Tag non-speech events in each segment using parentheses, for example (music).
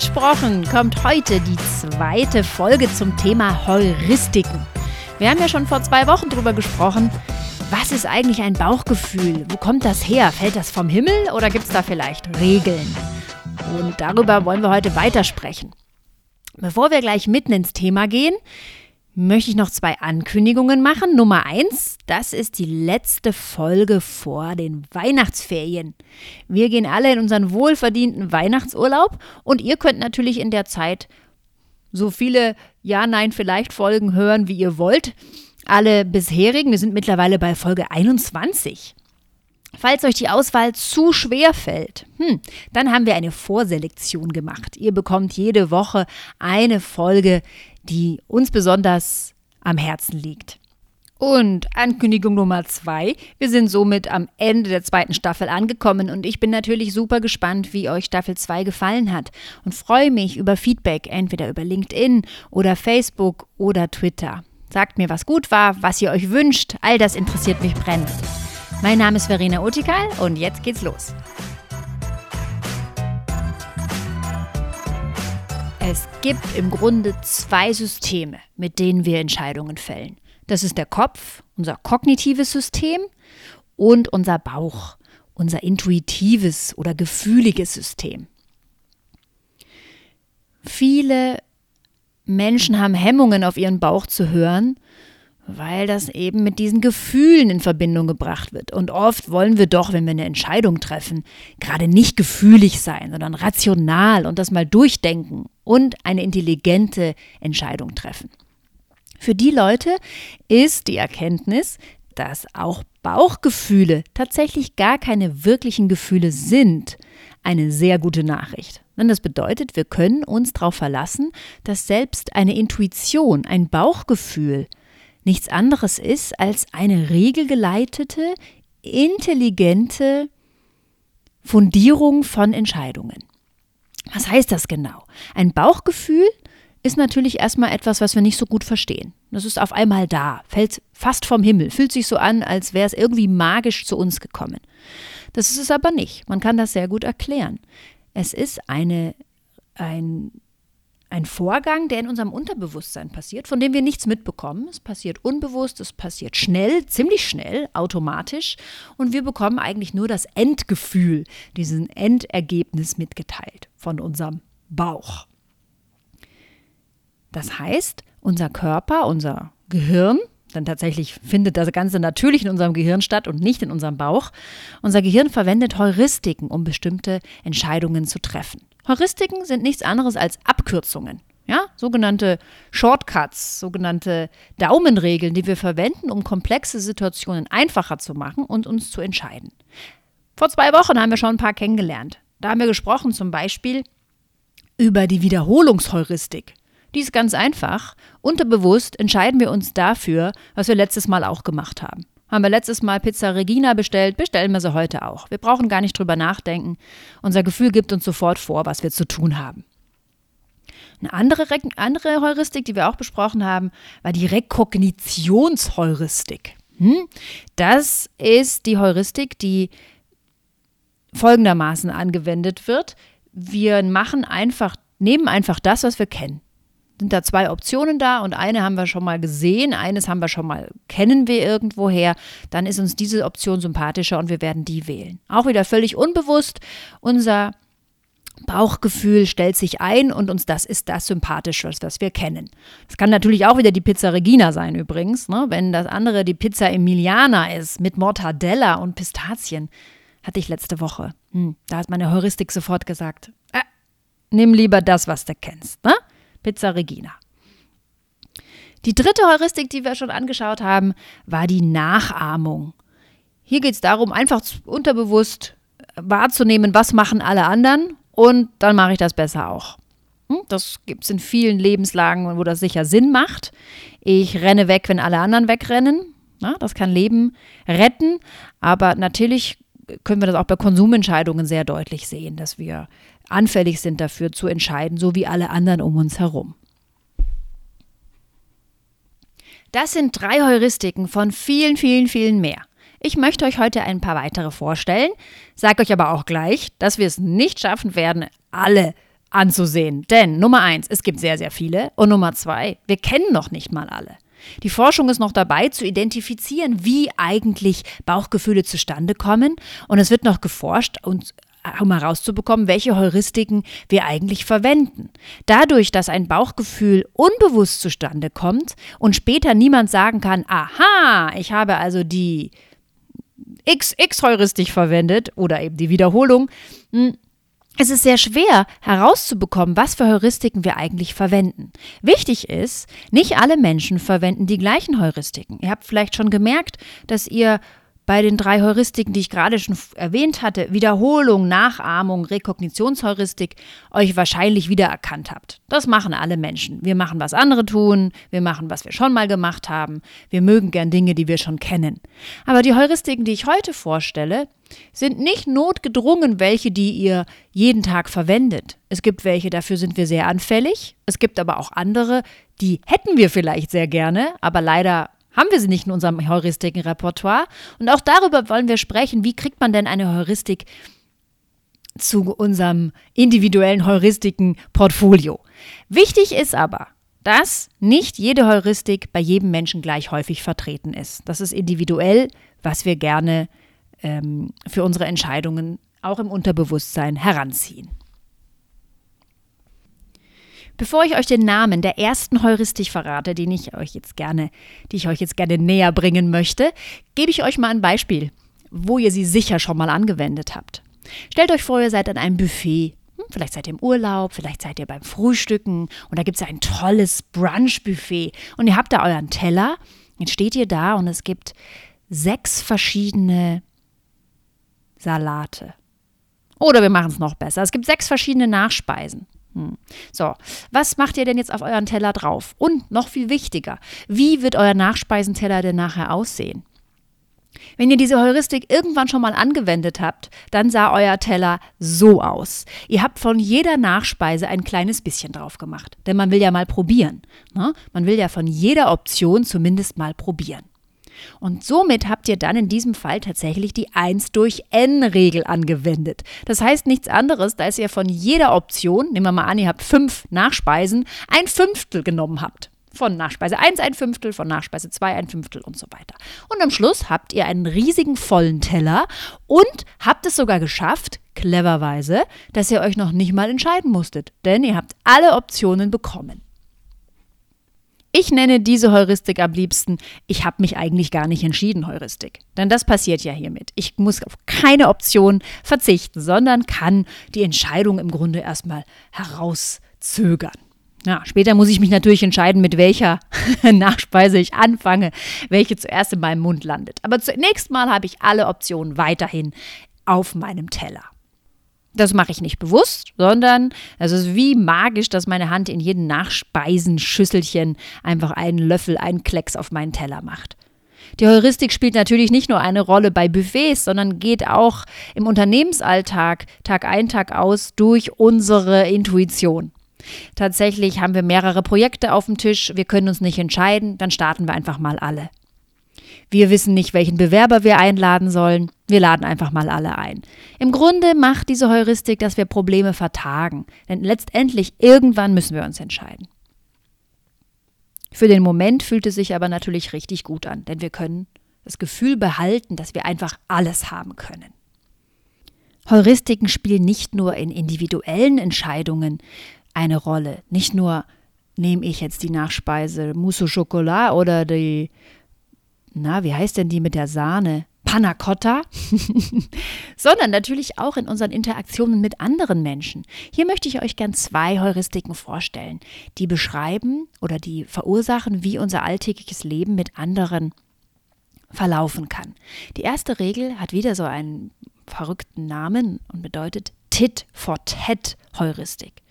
versprochen, kommt heute die zweite Folge zum Thema Heuristiken. Wir haben ja schon vor zwei Wochen darüber gesprochen, was ist eigentlich ein Bauchgefühl? Wo kommt das her? Fällt das vom Himmel oder gibt es da vielleicht Regeln? Und darüber wollen wir heute weitersprechen. Bevor wir gleich mitten ins Thema gehen, möchte ich noch zwei Ankündigungen machen. Nummer eins, das ist die letzte Folge vor den Weihnachtsferien. Wir gehen alle in unseren wohlverdienten Weihnachtsurlaub und ihr könnt natürlich in der Zeit so viele Ja, Nein, vielleicht Folgen hören, wie ihr wollt. Alle bisherigen, wir sind mittlerweile bei Folge 21. Falls euch die Auswahl zu schwer fällt, hm, dann haben wir eine Vorselektion gemacht. Ihr bekommt jede Woche eine Folge, die uns besonders am Herzen liegt. Und Ankündigung Nummer zwei. Wir sind somit am Ende der zweiten Staffel angekommen und ich bin natürlich super gespannt, wie euch Staffel 2 gefallen hat und freue mich über Feedback, entweder über LinkedIn oder Facebook oder Twitter. Sagt mir, was gut war, was ihr euch wünscht. All das interessiert mich brennend. Mein Name ist Verena Utikal und jetzt geht's los. Es gibt im Grunde zwei Systeme, mit denen wir Entscheidungen fällen. Das ist der Kopf, unser kognitives System und unser Bauch, unser intuitives oder gefühliges System. Viele Menschen haben Hemmungen, auf ihren Bauch zu hören, weil das eben mit diesen Gefühlen in Verbindung gebracht wird. Und oft wollen wir doch, wenn wir eine Entscheidung treffen, gerade nicht gefühlig sein, sondern rational und das mal durchdenken und eine intelligente Entscheidung treffen. Für die Leute ist die Erkenntnis, dass auch Bauchgefühle tatsächlich gar keine wirklichen Gefühle sind, eine sehr gute Nachricht. Denn das bedeutet, wir können uns darauf verlassen, dass selbst eine Intuition, ein Bauchgefühl, nichts anderes ist als eine regelgeleitete, intelligente Fundierung von Entscheidungen. Was heißt das genau? Ein Bauchgefühl ist natürlich erstmal etwas, was wir nicht so gut verstehen. Das ist auf einmal da, fällt fast vom Himmel, fühlt sich so an, als wäre es irgendwie magisch zu uns gekommen. Das ist es aber nicht. Man kann das sehr gut erklären. Es ist eine, ein ein Vorgang, der in unserem Unterbewusstsein passiert, von dem wir nichts mitbekommen. Es passiert unbewusst, es passiert schnell, ziemlich schnell, automatisch und wir bekommen eigentlich nur das Endgefühl, diesen Endergebnis mitgeteilt von unserem Bauch. Das heißt, unser Körper, unser Gehirn, denn tatsächlich findet das Ganze natürlich in unserem Gehirn statt und nicht in unserem Bauch. Unser Gehirn verwendet Heuristiken, um bestimmte Entscheidungen zu treffen. Heuristiken sind nichts anderes als Abkürzungen. Ja, sogenannte Shortcuts, sogenannte Daumenregeln, die wir verwenden, um komplexe Situationen einfacher zu machen und uns zu entscheiden. Vor zwei Wochen haben wir schon ein paar kennengelernt. Da haben wir gesprochen zum Beispiel über die Wiederholungsheuristik. Die ist ganz einfach. Unterbewusst entscheiden wir uns dafür, was wir letztes Mal auch gemacht haben. Haben wir letztes Mal Pizza Regina bestellt, bestellen wir sie heute auch. Wir brauchen gar nicht drüber nachdenken. Unser Gefühl gibt uns sofort vor, was wir zu tun haben. Eine andere, andere Heuristik, die wir auch besprochen haben, war die Rekognitionsheuristik. Hm? Das ist die Heuristik, die folgendermaßen angewendet wird. Wir machen einfach, nehmen einfach das, was wir kennen sind da zwei Optionen da und eine haben wir schon mal gesehen, eines haben wir schon mal, kennen wir irgendwoher, dann ist uns diese Option sympathischer und wir werden die wählen. Auch wieder völlig unbewusst, unser Bauchgefühl stellt sich ein und uns das ist das Sympathische, was wir kennen. Das kann natürlich auch wieder die Pizza Regina sein übrigens, ne? wenn das andere die Pizza Emiliana ist mit Mortadella und Pistazien. Hatte ich letzte Woche. Hm, da hat meine Heuristik sofort gesagt, äh, nimm lieber das, was du kennst. Ne? Pizza Regina. Die dritte Heuristik, die wir schon angeschaut haben, war die Nachahmung. Hier geht es darum, einfach unterbewusst wahrzunehmen, was machen alle anderen und dann mache ich das besser auch. Hm, das gibt es in vielen Lebenslagen, wo das sicher Sinn macht. Ich renne weg, wenn alle anderen wegrennen. das kann Leben retten, aber natürlich können wir das auch bei Konsumentscheidungen sehr deutlich sehen, dass wir anfällig sind dafür zu entscheiden, so wie alle anderen um uns herum. Das sind drei Heuristiken von vielen, vielen, vielen mehr. Ich möchte euch heute ein paar weitere vorstellen, sage euch aber auch gleich, dass wir es nicht schaffen werden, alle anzusehen. Denn Nummer eins, es gibt sehr, sehr viele. Und Nummer zwei, wir kennen noch nicht mal alle. Die Forschung ist noch dabei zu identifizieren, wie eigentlich Bauchgefühle zustande kommen. Und es wird noch geforscht und um herauszubekommen, welche Heuristiken wir eigentlich verwenden. Dadurch, dass ein Bauchgefühl unbewusst zustande kommt und später niemand sagen kann, aha, ich habe also die XX-Heuristik verwendet oder eben die Wiederholung, hm, es ist sehr schwer herauszubekommen, was für Heuristiken wir eigentlich verwenden. Wichtig ist, nicht alle Menschen verwenden die gleichen Heuristiken. Ihr habt vielleicht schon gemerkt, dass ihr bei den drei Heuristiken, die ich gerade schon erwähnt hatte, Wiederholung, Nachahmung, Rekognitionsheuristik, euch wahrscheinlich wiedererkannt habt. Das machen alle Menschen. Wir machen, was andere tun, wir machen, was wir schon mal gemacht haben, wir mögen gern Dinge, die wir schon kennen. Aber die Heuristiken, die ich heute vorstelle, sind nicht notgedrungen welche, die ihr jeden Tag verwendet. Es gibt welche, dafür sind wir sehr anfällig. Es gibt aber auch andere, die hätten wir vielleicht sehr gerne, aber leider haben wir sie nicht in unserem Heuristiken-Repertoire. Und auch darüber wollen wir sprechen, wie kriegt man denn eine Heuristik zu unserem individuellen Heuristiken-Portfolio. Wichtig ist aber, dass nicht jede Heuristik bei jedem Menschen gleich häufig vertreten ist. Das ist individuell, was wir gerne ähm, für unsere Entscheidungen auch im Unterbewusstsein heranziehen. Bevor ich euch den Namen der ersten Heuristik verrate, den ich euch jetzt gerne, die ich euch jetzt gerne näher bringen möchte, gebe ich euch mal ein Beispiel, wo ihr sie sicher schon mal angewendet habt. Stellt euch vor, ihr seid an einem Buffet. Hm, vielleicht seid ihr im Urlaub, vielleicht seid ihr beim Frühstücken und da gibt es ein tolles Brunch-Buffet und ihr habt da euren Teller. Jetzt steht ihr da und es gibt sechs verschiedene Salate. Oder wir machen es noch besser. Es gibt sechs verschiedene Nachspeisen. Hm. So, was macht ihr denn jetzt auf euren Teller drauf? Und noch viel wichtiger, wie wird euer Nachspeisenteller denn nachher aussehen? Wenn ihr diese Heuristik irgendwann schon mal angewendet habt, dann sah euer Teller so aus. Ihr habt von jeder Nachspeise ein kleines bisschen drauf gemacht, denn man will ja mal probieren. Ne? Man will ja von jeder Option zumindest mal probieren. Und somit habt ihr dann in diesem Fall tatsächlich die 1 durch n-Regel angewendet. Das heißt nichts anderes, als ihr von jeder Option, nehmen wir mal an, ihr habt fünf Nachspeisen, ein Fünftel genommen habt. Von Nachspeise 1 ein Fünftel, von Nachspeise 2 ein Fünftel und so weiter. Und am Schluss habt ihr einen riesigen vollen Teller und habt es sogar geschafft, cleverweise, dass ihr euch noch nicht mal entscheiden musstet. Denn ihr habt alle Optionen bekommen. Ich nenne diese Heuristik am liebsten, ich habe mich eigentlich gar nicht entschieden, Heuristik. Denn das passiert ja hiermit. Ich muss auf keine Option verzichten, sondern kann die Entscheidung im Grunde erstmal herauszögern. Ja, später muss ich mich natürlich entscheiden, mit welcher (laughs) Nachspeise ich anfange, welche zuerst in meinem Mund landet. Aber zunächst mal habe ich alle Optionen weiterhin auf meinem Teller. Das mache ich nicht bewusst, sondern es ist wie magisch, dass meine Hand in jedem Nachspeisenschüsselchen einfach einen Löffel, einen Klecks auf meinen Teller macht. Die Heuristik spielt natürlich nicht nur eine Rolle bei Buffets, sondern geht auch im Unternehmensalltag Tag ein, Tag aus durch unsere Intuition. Tatsächlich haben wir mehrere Projekte auf dem Tisch, wir können uns nicht entscheiden, dann starten wir einfach mal alle. Wir wissen nicht, welchen Bewerber wir einladen sollen. Wir laden einfach mal alle ein. Im Grunde macht diese Heuristik, dass wir Probleme vertagen. Denn letztendlich irgendwann müssen wir uns entscheiden. Für den Moment fühlt es sich aber natürlich richtig gut an, denn wir können das Gefühl behalten, dass wir einfach alles haben können. Heuristiken spielen nicht nur in individuellen Entscheidungen eine Rolle. Nicht nur nehme ich jetzt die Nachspeise Mousse au Chocolat oder die na, wie heißt denn die mit der Sahne? Panna Cotta, (laughs) sondern natürlich auch in unseren Interaktionen mit anderen Menschen. Hier möchte ich euch gern zwei Heuristiken vorstellen, die beschreiben oder die verursachen, wie unser alltägliches Leben mit anderen verlaufen kann. Die erste Regel hat wieder so einen verrückten Namen und bedeutet Tit for Tat Heuristik.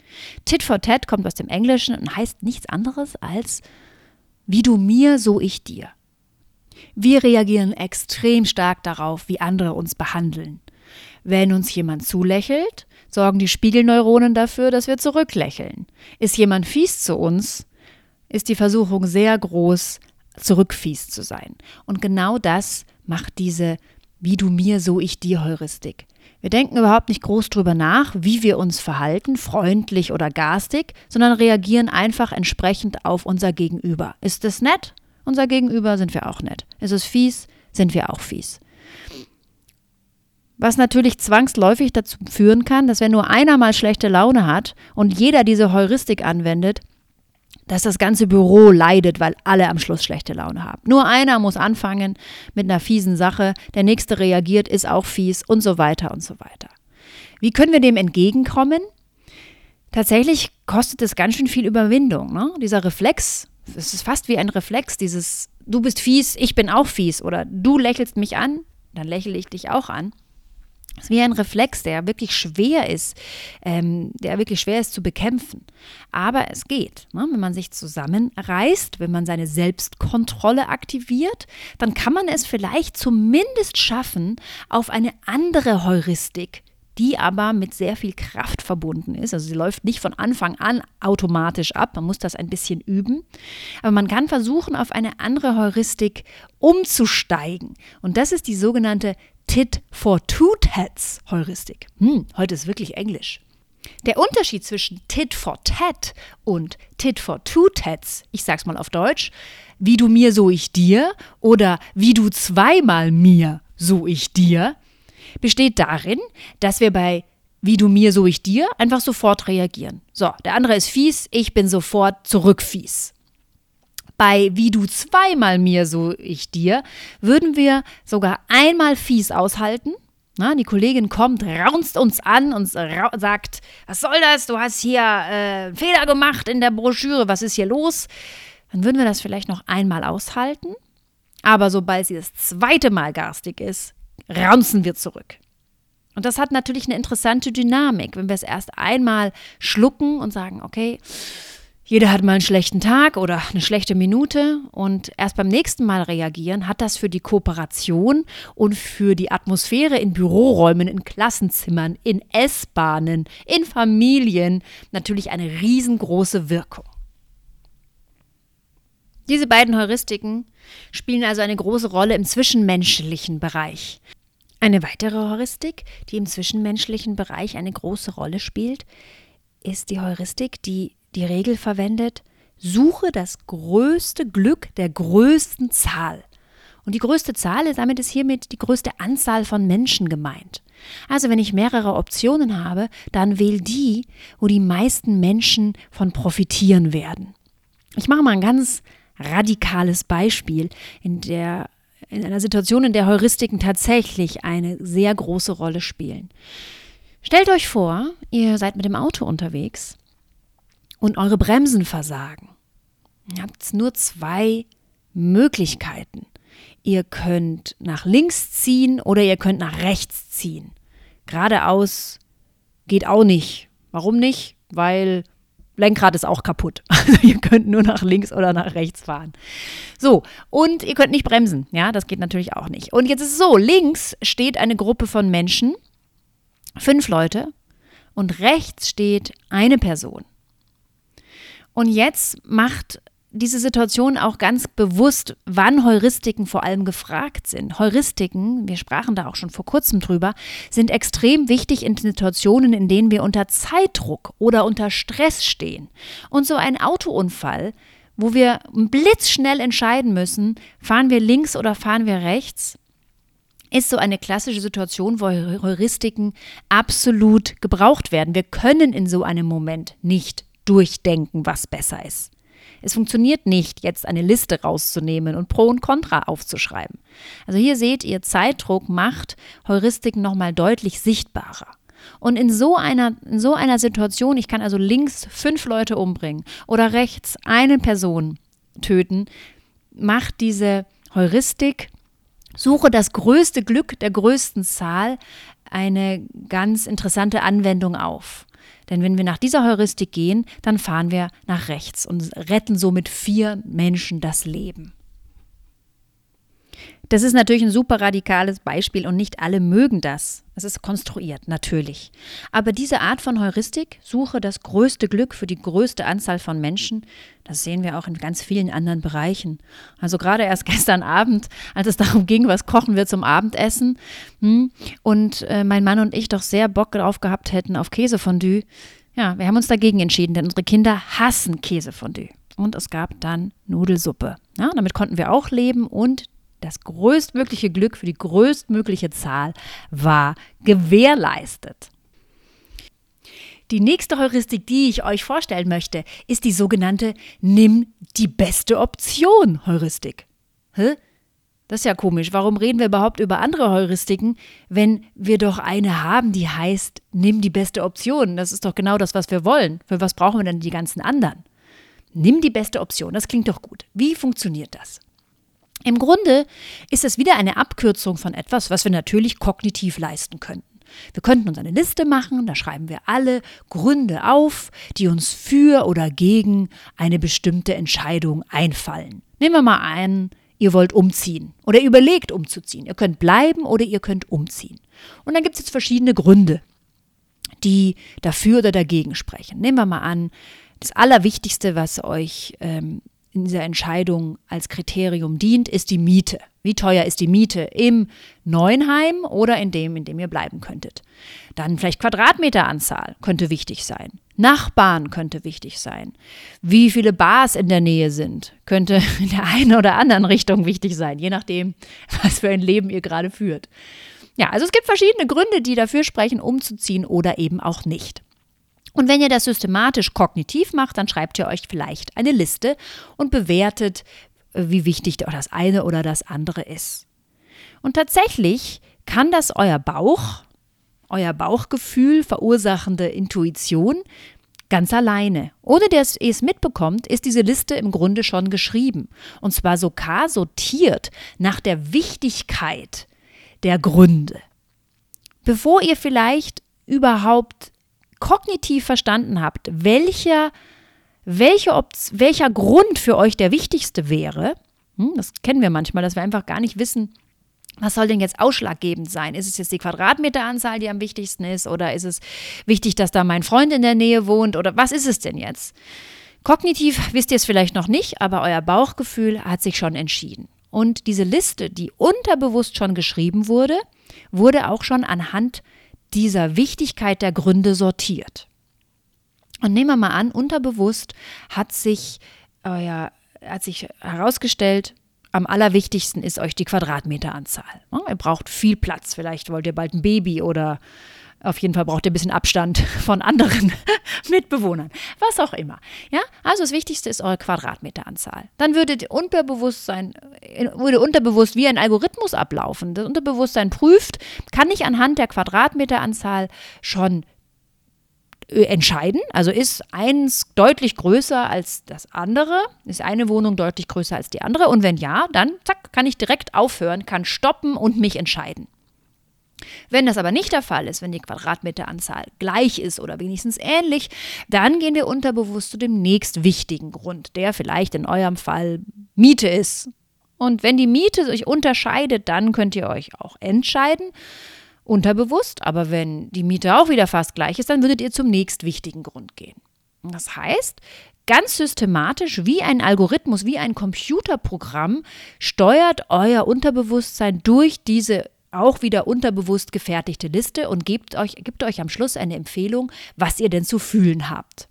Tit for Tat kommt aus dem Englischen und heißt nichts anderes als wie du mir, so ich dir. Wir reagieren extrem stark darauf, wie andere uns behandeln. Wenn uns jemand zulächelt, sorgen die Spiegelneuronen dafür, dass wir zurücklächeln. Ist jemand fies zu uns, ist die Versuchung sehr groß, zurückfies zu sein. Und genau das macht diese wie du mir, so ich dir Heuristik. Wir denken überhaupt nicht groß drüber nach, wie wir uns verhalten, freundlich oder garstig, sondern reagieren einfach entsprechend auf unser Gegenüber. Ist es nett? Unser Gegenüber sind wir auch nett. Ist es fies? Sind wir auch fies. Was natürlich zwangsläufig dazu führen kann, dass wenn nur einer mal schlechte Laune hat und jeder diese Heuristik anwendet, dass das ganze Büro leidet, weil alle am Schluss schlechte Laune haben. Nur einer muss anfangen mit einer fiesen Sache, der nächste reagiert, ist auch fies und so weiter und so weiter. Wie können wir dem entgegenkommen? Tatsächlich kostet es ganz schön viel Überwindung. Ne? Dieser Reflex, es ist fast wie ein Reflex, dieses du bist fies, ich bin auch fies oder du lächelst mich an, dann lächle ich dich auch an. Das ist wie ein Reflex, der wirklich schwer ist, ähm, der wirklich schwer ist zu bekämpfen. Aber es geht. Ne? Wenn man sich zusammenreißt, wenn man seine Selbstkontrolle aktiviert, dann kann man es vielleicht zumindest schaffen, auf eine andere Heuristik die aber mit sehr viel Kraft verbunden ist. Also sie läuft nicht von Anfang an automatisch ab, man muss das ein bisschen üben. Aber man kann versuchen, auf eine andere Heuristik umzusteigen. Und das ist die sogenannte Tit for Two Tats Heuristik. Hm, heute ist wirklich Englisch. Der Unterschied zwischen Tit for Tat und Tit for Two Tats, ich sag's mal auf Deutsch, wie du mir, so ich dir oder wie du zweimal mir, so ich dir, besteht darin, dass wir bei wie du mir, so ich dir einfach sofort reagieren. So, der andere ist fies, ich bin sofort zurückfies. Bei wie du zweimal mir, so ich dir, würden wir sogar einmal fies aushalten. Na, die Kollegin kommt, raunzt uns an und sagt, was soll das? Du hast hier äh, Fehler gemacht in der Broschüre, was ist hier los? Dann würden wir das vielleicht noch einmal aushalten. Aber sobald sie das zweite Mal garstig ist, raunzen wir zurück. Und das hat natürlich eine interessante Dynamik, wenn wir es erst einmal schlucken und sagen, okay, jeder hat mal einen schlechten Tag oder eine schlechte Minute und erst beim nächsten Mal reagieren, hat das für die Kooperation und für die Atmosphäre in Büroräumen, in Klassenzimmern, in S-Bahnen, in Familien natürlich eine riesengroße Wirkung. Diese beiden Heuristiken spielen also eine große Rolle im zwischenmenschlichen Bereich. Eine weitere Heuristik, die im zwischenmenschlichen Bereich eine große Rolle spielt, ist die Heuristik, die die Regel verwendet, suche das größte Glück der größten Zahl. Und die größte Zahl, damit ist hiermit die größte Anzahl von Menschen gemeint. Also wenn ich mehrere Optionen habe, dann wähl die, wo die meisten Menschen von profitieren werden. Ich mache mal ein ganz radikales Beispiel in der in einer Situation, in der Heuristiken tatsächlich eine sehr große Rolle spielen. Stellt euch vor, ihr seid mit dem Auto unterwegs und eure Bremsen versagen. Ihr habt nur zwei Möglichkeiten. Ihr könnt nach links ziehen oder ihr könnt nach rechts ziehen. Geradeaus geht auch nicht. Warum nicht? Weil Lenkrad ist auch kaputt. (laughs) Also ihr könnt nur nach links oder nach rechts fahren. So, und ihr könnt nicht bremsen. Ja, das geht natürlich auch nicht. Und jetzt ist es so, links steht eine Gruppe von Menschen, fünf Leute, und rechts steht eine Person. Und jetzt macht diese Situation auch ganz bewusst, wann Heuristiken vor allem gefragt sind. Heuristiken, wir sprachen da auch schon vor kurzem drüber, sind extrem wichtig in Situationen, in denen wir unter Zeitdruck oder unter Stress stehen. Und so ein Autounfall, wo wir blitzschnell entscheiden müssen, fahren wir links oder fahren wir rechts, ist so eine klassische Situation, wo Heuristiken absolut gebraucht werden. Wir können in so einem Moment nicht durchdenken, was besser ist. Es funktioniert nicht, jetzt eine Liste rauszunehmen und Pro und Contra aufzuschreiben. Also hier seht ihr, Zeitdruck macht Heuristiken nochmal deutlich sichtbarer. Und in so, einer, in so einer Situation, ich kann also links fünf Leute umbringen oder rechts eine Person töten, macht diese Heuristik, suche das größte Glück der größten Zahl, eine ganz interessante Anwendung auf. Denn wenn wir nach dieser Heuristik gehen, dann fahren wir nach rechts und retten somit vier Menschen das Leben. Das ist natürlich ein super radikales Beispiel und nicht alle mögen das. Es ist konstruiert, natürlich. Aber diese Art von Heuristik, suche das größte Glück für die größte Anzahl von Menschen, das sehen wir auch in ganz vielen anderen Bereichen. Also gerade erst (laughs) gestern Abend, als es darum ging, was kochen wir zum Abendessen hm, und äh, mein Mann und ich doch sehr Bock drauf gehabt hätten auf Käsefondue. Ja, wir haben uns dagegen entschieden, denn unsere Kinder hassen Käsefondue. Und es gab dann Nudelsuppe. Ja, damit konnten wir auch leben und das größtmögliche Glück für die größtmögliche Zahl war gewährleistet. Die nächste Heuristik, die ich euch vorstellen möchte, ist die sogenannte Nimm die beste Option Heuristik. Hä? Das ist ja komisch. Warum reden wir überhaupt über andere Heuristiken, wenn wir doch eine haben, die heißt, nimm die beste Option? Das ist doch genau das, was wir wollen. Für was brauchen wir denn die ganzen anderen? Nimm die beste Option. Das klingt doch gut. Wie funktioniert das? Im Grunde ist es wieder eine Abkürzung von etwas, was wir natürlich kognitiv leisten könnten. Wir könnten uns eine Liste machen, da schreiben wir alle Gründe auf, die uns für oder gegen eine bestimmte Entscheidung einfallen. Nehmen wir mal an, ihr wollt umziehen oder überlegt umzuziehen. Ihr könnt bleiben oder ihr könnt umziehen. Und dann gibt es jetzt verschiedene Gründe, die dafür oder dagegen sprechen. Nehmen wir mal an, das Allerwichtigste, was euch ähm, in dieser Entscheidung als Kriterium dient, ist die Miete. Wie teuer ist die Miete im neuen Heim oder in dem, in dem ihr bleiben könntet? Dann vielleicht Quadratmeteranzahl könnte wichtig sein. Nachbarn könnte wichtig sein. Wie viele Bars in der Nähe sind, könnte (laughs) in der einen oder anderen Richtung wichtig sein, je nachdem, (laughs) was für ein Leben ihr gerade führt. Ja, also es gibt verschiedene Gründe, die dafür sprechen, umzuziehen oder eben auch nicht. Und wenn ihr das systematisch kognitiv macht, dann schreibt ihr euch vielleicht eine Liste und bewertet, äh, wie wichtig das eine oder das andere ist. Und tatsächlich kann das euer Bauch, euer Bauchgefühl verursachende Intuition ganz alleine. Ohne dass ihr es mitbekommt, ist diese Liste im Grunde schon geschrieben. Und zwar sogar sortiert nach der Wichtigkeit der Gründe. Bevor ihr vielleicht überhaupt kognitiv verstanden habt, welcher, welche welcher Grund für euch der wichtigste wäre, hm, das kennen wir manchmal, dass wir einfach gar nicht wissen, was soll denn jetzt ausschlaggebend sein? Ist es jetzt die Quadratmeteranzahl, die am wichtigsten ist? Oder ist es wichtig, dass da mein Freund in der Nähe wohnt? Oder was ist es denn jetzt? Kognitiv wisst ihr es vielleicht noch nicht, aber euer Bauchgefühl hat sich schon entschieden. Und diese Liste, die unterbewusst schon geschrieben wurde, wurde auch schon anhand dieser Wichtigkeit der Gründe sortiert. Und nehmen wir mal an, unterbewusst hat sich, euer, hat sich herausgestellt, am allerwichtigsten ist euch die Quadratmeteranzahl. Ihr braucht viel Platz. Vielleicht wollt ihr bald ein Baby oder auf jeden Fall braucht ihr ein bisschen Abstand (laughs) von anderen (laughs) Mitbewohnern. Was auch immer. Ja, also das Wichtigste ist eure Quadratmeteranzahl. Dann würde Unterbewusstsein, würde unterbewusst wie ein Algorithmus ablaufen. Das Unterbewusstsein prüft, kann ich anhand der Quadratmeteranzahl schon äh, entscheiden. Also ist eins deutlich größer als das andere? Ist eine Wohnung deutlich größer als die andere? Und wenn ja, dann zack, kann ich direkt aufhören, kann stoppen und mich entscheiden. Wenn das aber nicht der Fall ist, wenn die Quadratmeteranzahl gleich ist oder wenigstens ähnlich, dann gehen wir unterbewusst zu dem nächst wichtigen Grund, der vielleicht in eurem Fall Miete ist. Und wenn die Miete sich unterscheidet, dann könnt ihr euch auch entscheiden, unterbewusst. Aber wenn die Miete auch wieder fast gleich ist, dann würdet ihr zum nächst wichtigen Grund gehen. Das heißt, ganz systematisch wie ein Algorithmus, wie ein Computerprogramm steuert euer Unterbewusstsein durch diese auch wieder unterbewusst gefertigte Liste und gebt euch, gibt euch am Schluss eine Empfehlung, was ihr denn zu fühlen habt.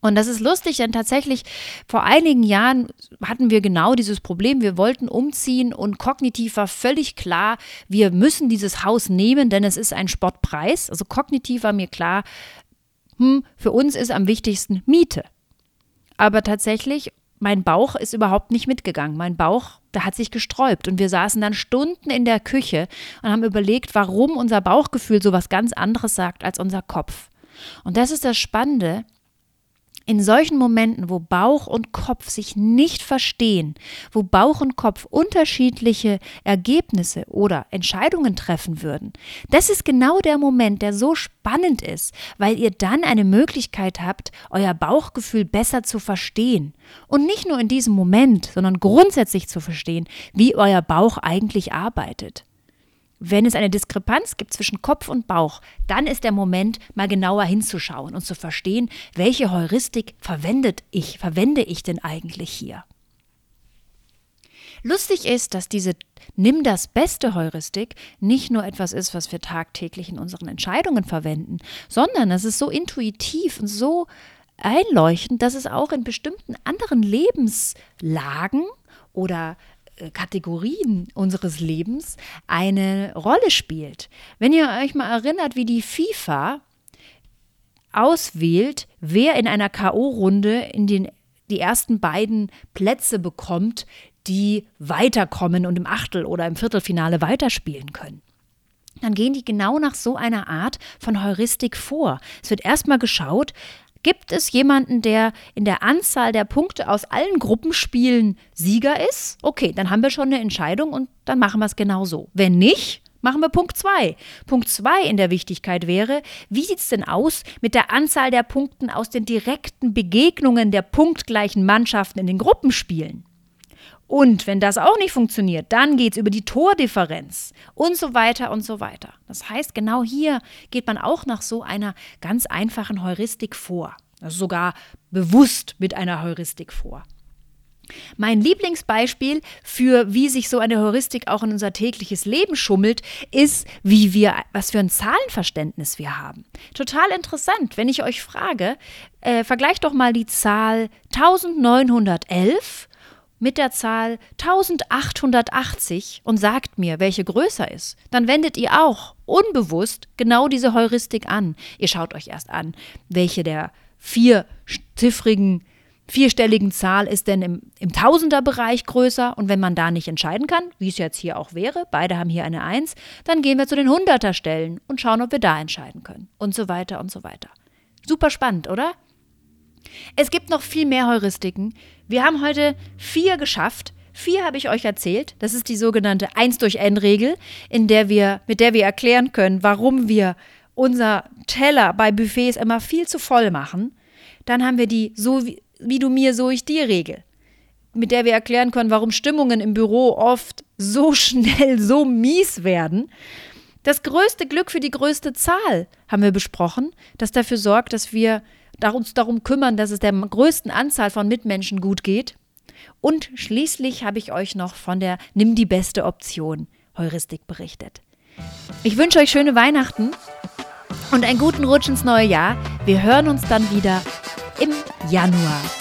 Und das ist lustig, denn tatsächlich vor einigen Jahren hatten wir genau dieses Problem. Wir wollten umziehen und kognitiv war völlig klar, wir müssen dieses Haus nehmen, denn es ist ein Spottpreis. Also kognitiv war mir klar, hm, für uns ist am wichtigsten Miete. Aber tatsächlich mein Bauch ist überhaupt nicht mitgegangen. Mein Bauch, der hat sich gesträubt. Und wir saßen dann Stunden in der Küche und haben überlegt, warum unser Bauchgefühl so was ganz anderes sagt als unser Kopf. Und das ist das Spannende. In solchen Momenten, wo Bauch und Kopf sich nicht verstehen, wo Bauch und Kopf unterschiedliche Ergebnisse oder Entscheidungen treffen würden, das ist genau der Moment, der so spannend ist, weil ihr dann eine Möglichkeit habt, euer Bauchgefühl besser zu verstehen. Und nicht nur in diesem Moment, sondern grundsätzlich zu verstehen, wie euer Bauch eigentlich arbeitet. Wenn es eine Diskrepanz gibt zwischen Kopf und Bauch, dann ist der Moment, mal genauer hinzuschauen und zu verstehen, welche Heuristik verwendet ich, verwende ich denn eigentlich hier. Lustig ist, dass diese Nimm das beste Heuristik nicht nur etwas ist, was wir tagtäglich in unseren Entscheidungen verwenden, sondern es ist so intuitiv und so einleuchtend, dass es auch in bestimmten anderen Lebenslagen oder Kategorien unseres Lebens eine Rolle spielt. Wenn ihr euch mal erinnert, wie die FIFA auswählt, wer in einer KO-Runde in den die ersten beiden Plätze bekommt, die weiterkommen und im Achtel- oder im Viertelfinale weiterspielen können. Dann gehen die genau nach so einer Art von Heuristik vor. Es wird erstmal geschaut, Gibt es jemanden, der in der Anzahl der Punkte aus allen Gruppenspielen Sieger ist? Okay, dann haben wir schon eine Entscheidung und dann machen wir es genau so. Wenn nicht, machen wir Punkt 2. Punkt 2 in der Wichtigkeit wäre, wie sieht es denn aus mit der Anzahl der Punkten aus den direkten Begegnungen der punktgleichen Mannschaften in den Gruppenspielen? Und wenn das auch nicht funktioniert, dann geht es über die Tordifferenz und so weiter und so weiter. Das heißt, genau hier geht man auch nach so einer ganz einfachen Heuristik vor. Also sogar bewusst mit einer Heuristik vor. Mein Lieblingsbeispiel für wie sich so eine Heuristik auch in unser tägliches Leben schummelt, ist, wie wir, was für ein Zahlenverständnis wir haben. Total interessant, wenn ich euch frage, äh, vergleicht doch mal die Zahl 1911 mit der Zahl 1880 und sagt mir, welche größer ist, dann wendet ihr auch unbewusst genau diese Heuristik an. Ihr schaut euch erst an, welche der vierziffrigen, vierstelligen Zahl ist denn im, im Tausenderbereich größer und wenn man da nicht entscheiden kann, wie es jetzt hier auch wäre, beide haben hier eine Eins, dann gehen wir zu den Hunderterstellen und schauen, ob wir da entscheiden können und so weiter und so weiter. Super spannend, oder? Es gibt noch viel mehr Heuristiken. Wir haben heute vier geschafft. Vier habe ich euch erzählt. Das ist die sogenannte 1 durch N-Regel, in der wir, mit der wir erklären können, warum wir unser Teller bei Buffets immer viel zu voll machen. Dann haben wir die so wie, wie du mir, so ich dir Regel, mit der wir erklären können, warum Stimmungen im Büro oft so (laughs) schnell so mies werden. Das größte Glück für die größte Zahl haben wir besprochen, das dafür sorgt, dass wir uns darum kümmern, dass es der größten Anzahl von Mitmenschen gut geht. Und schließlich habe ich euch noch von der Nimm die beste Option Heuristik berichtet. Ich wünsche euch schöne Weihnachten und einen guten Rutsch ins neue Jahr. Wir hören uns dann wieder im Januar.